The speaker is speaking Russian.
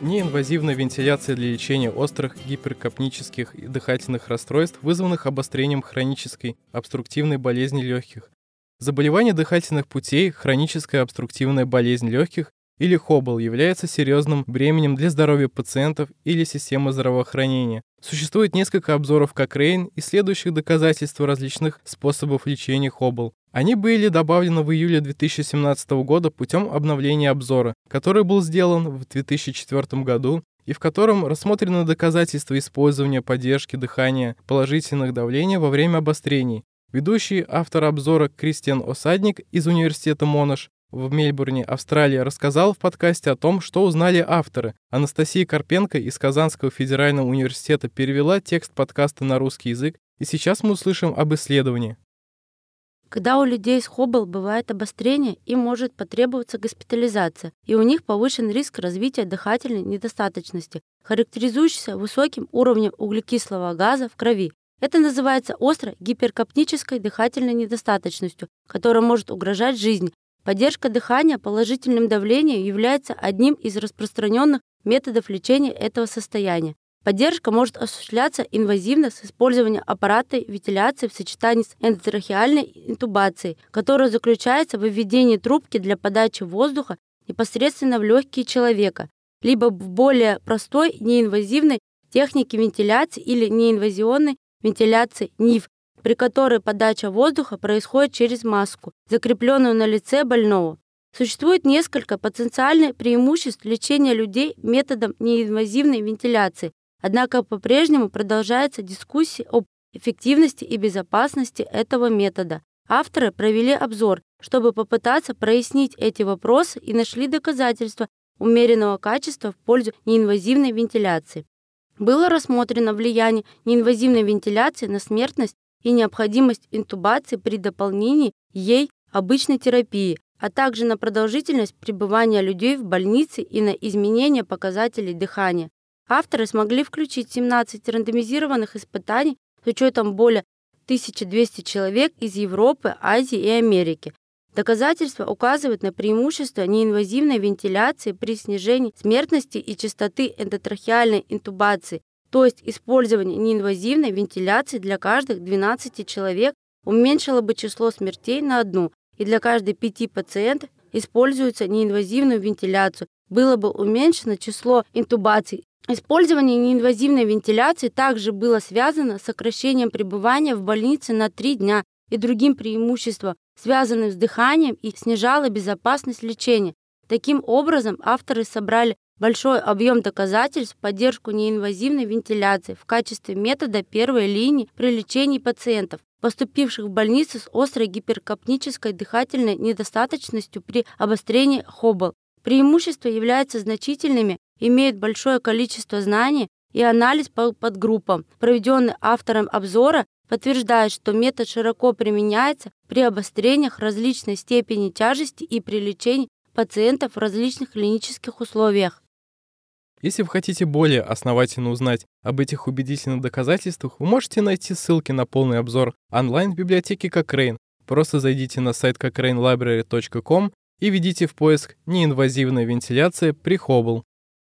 неинвазивная вентиляция для лечения острых гиперкапнических и дыхательных расстройств, вызванных обострением хронической обструктивной болезни легких. Заболевание дыхательных путей, хроническая обструктивная болезнь легких или хобл является серьезным бременем для здоровья пациентов или системы здравоохранения. Существует несколько обзоров Кокрейн, исследующих доказательства различных способов лечения хобл. Они были добавлены в июле 2017 года путем обновления обзора, который был сделан в 2004 году и в котором рассмотрены доказательства использования поддержки дыхания положительных давлений во время обострений. Ведущий автор обзора Кристиан Осадник из Университета Монаш в Мельбурне, Австралия, рассказал в подкасте о том, что узнали авторы. Анастасия Карпенко из Казанского федерального университета перевела текст подкаста на русский язык, и сейчас мы услышим об исследовании. Когда у людей с Хоббл бывает обострение, им может потребоваться госпитализация, и у них повышен риск развития дыхательной недостаточности, характеризующийся высоким уровнем углекислого газа в крови. Это называется остро гиперкапнической дыхательной недостаточностью, которая может угрожать жизни. Поддержка дыхания положительным давлением является одним из распространенных методов лечения этого состояния. Поддержка может осуществляться инвазивно с использованием аппарата вентиляции в сочетании с эндотрахеальной интубацией, которая заключается в введении трубки для подачи воздуха непосредственно в легкие человека, либо в более простой неинвазивной технике вентиляции или неинвазионной вентиляции НИВ, при которой подача воздуха происходит через маску, закрепленную на лице больного. Существует несколько потенциальных преимуществ лечения людей методом неинвазивной вентиляции, Однако по-прежнему продолжается дискуссия об эффективности и безопасности этого метода. Авторы провели обзор, чтобы попытаться прояснить эти вопросы и нашли доказательства умеренного качества в пользу неинвазивной вентиляции. Было рассмотрено влияние неинвазивной вентиляции на смертность и необходимость интубации при дополнении ей обычной терапии, а также на продолжительность пребывания людей в больнице и на изменение показателей дыхания. Авторы смогли включить 17 рандомизированных испытаний с учетом более 1200 человек из Европы, Азии и Америки. Доказательства указывают на преимущество неинвазивной вентиляции при снижении смертности и частоты эндотрахеальной интубации, то есть использование неинвазивной вентиляции для каждых 12 человек уменьшило бы число смертей на одну, и для каждой пяти пациентов используется неинвазивную вентиляцию, было бы уменьшено число интубаций Использование неинвазивной вентиляции также было связано с сокращением пребывания в больнице на три дня и другим преимуществом, связанным с дыханием и снижало безопасность лечения. Таким образом, авторы собрали большой объем доказательств в поддержку неинвазивной вентиляции в качестве метода первой линии при лечении пациентов, поступивших в больницу с острой гиперкапнической дыхательной недостаточностью при обострении Хоббл. Преимущества являются значительными имеет большое количество знаний и анализ по подгруппам, проведенный автором обзора, подтверждает, что метод широко применяется при обострениях различной степени тяжести и при лечении пациентов в различных клинических условиях. Если вы хотите более основательно узнать об этих убедительных доказательствах, вы можете найти ссылки на полный обзор онлайн в библиотеке Cochrane. Просто зайдите на сайт cochranelibrary.com и введите в поиск «Неинвазивная вентиляция при Хоббл».